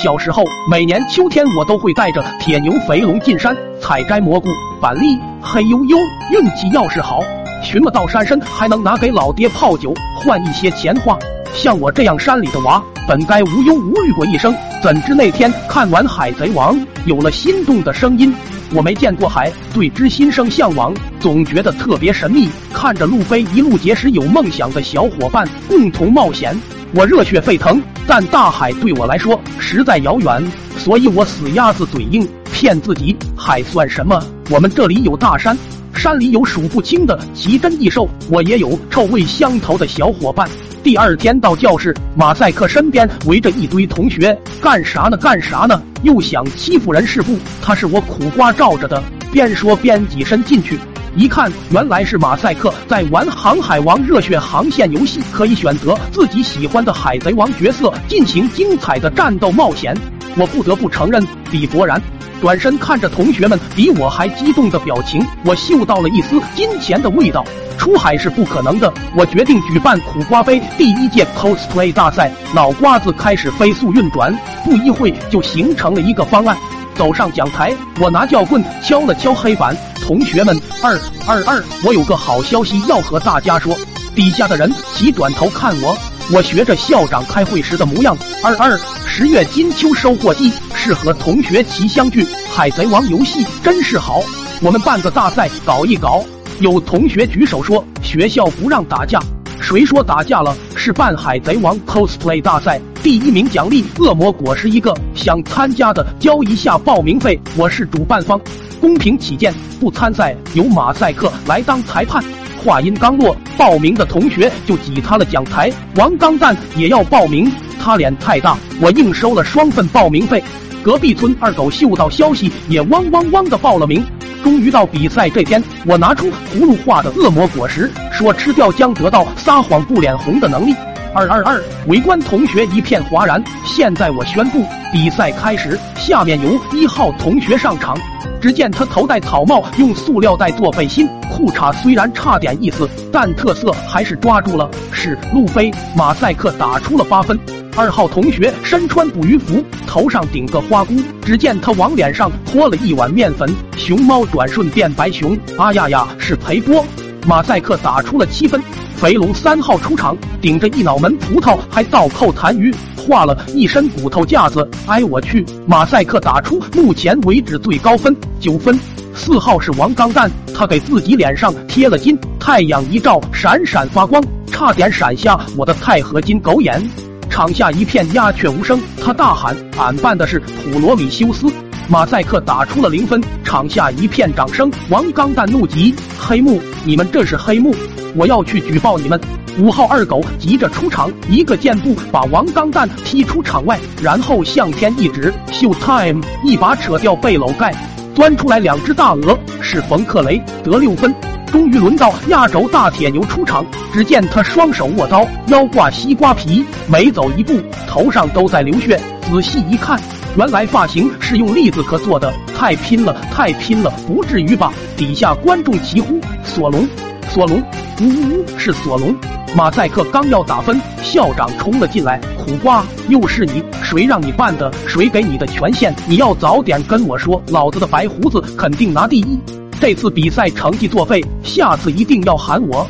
小时候，每年秋天我都会带着铁牛肥龙进山采摘蘑菇、板栗，嘿呦呦，运气要是好，寻了到山参还能拿给老爹泡酒，换一些钱花。像我这样山里的娃，本该无忧无虑过一生，怎知那天看完《海贼王》，有了心动的声音。我没见过海，对之心生向往，总觉得特别神秘。看着路飞一路结识有梦想的小伙伴，共同冒险，我热血沸腾。但大海对我来说实在遥远，所以我死鸭子嘴硬，骗自己海算什么？我们这里有大山，山里有数不清的奇珍异兽，我也有臭味相投的小伙伴。第二天到教室，马赛克身边围着一堆同学，干啥呢？干啥呢？又想欺负人是不？他是我苦瓜罩着的。边说边挤身进去，一看原来是马赛克在玩《航海王》热血航线游戏，可以选择自己喜欢的海贼王角色进行精彩的战斗冒险。我不得不承认，比伯然。转身看着同学们比我还激动的表情，我嗅到了一丝金钱的味道。出海是不可能的，我决定举办苦瓜杯第一届 cosplay 大赛。脑瓜子开始飞速运转，不一会就形成了一个方案。走上讲台，我拿教棍敲了敲黑板，同学们，二二二，我有个好消息要和大家说。底下的人齐转头看我。我学着校长开会时的模样，二二十月金秋收获季，适合同学齐相聚。海贼王游戏真是好，我们办个大赛搞一搞。有同学举手说学校不让打架，谁说打架了？是办海贼王 cosplay 大赛，第一名奖励恶魔果实一个，想参加的交一下报名费。我是主办方，公平起见，不参赛，由马赛克来当裁判。话音刚落，报名的同学就挤塌了讲台。王钢蛋也要报名，他脸太大，我硬收了双份报名费。隔壁村二狗嗅到消息，也汪汪汪的报了名。终于到比赛这天，我拿出葫芦画的恶魔果实，说吃掉将得到撒谎不脸红的能力。二二二，围观同学一片哗然。现在我宣布，比赛开始，下面由一号同学上场。只见他头戴草帽，用塑料袋做背心，裤衩虽然差点意思，但特色还是抓住了。是路飞，马赛克打出了八分。二号同学身穿捕鱼服，头上顶个花箍。只见他往脸上泼了一碗面粉，熊猫转瞬变白熊。啊呀呀，是裴波。马赛克打出了七分。肥龙三号出场，顶着一脑门葡萄，还倒扣痰盂，画了一身骨头架子。哎，我去！马赛克打出目前为止最高分九分。四号是王钢蛋，他给自己脸上贴了金，太阳一照，闪闪发光，差点闪瞎我的钛合金狗眼。场下一片鸦雀无声，他大喊：“俺办的是普罗米修斯！”马赛克打出了零分，场下一片掌声。王钢蛋怒极：“黑幕！你们这是黑幕！我要去举报你们！”五号二狗急着出场，一个箭步把王钢蛋踢出场外，然后向天一指：“秀 time！” 一把扯掉背篓盖，钻出来两只大鹅，是冯克雷得六分。终于轮到压轴大铁牛出场，只见他双手握刀，腰挂西瓜皮，每走一步头上都在流血。仔细一看。原来发型是用栗子壳做的，太拼了，太拼了，不至于吧？底下观众齐呼：“索隆，索隆，呜呜呜，是索隆！”马赛克刚要打分，校长冲了进来：“苦瓜，又是你！谁让你办的？谁给你的权限？你要早点跟我说，老子的白胡子肯定拿第一！这次比赛成绩作废，下次一定要喊我。”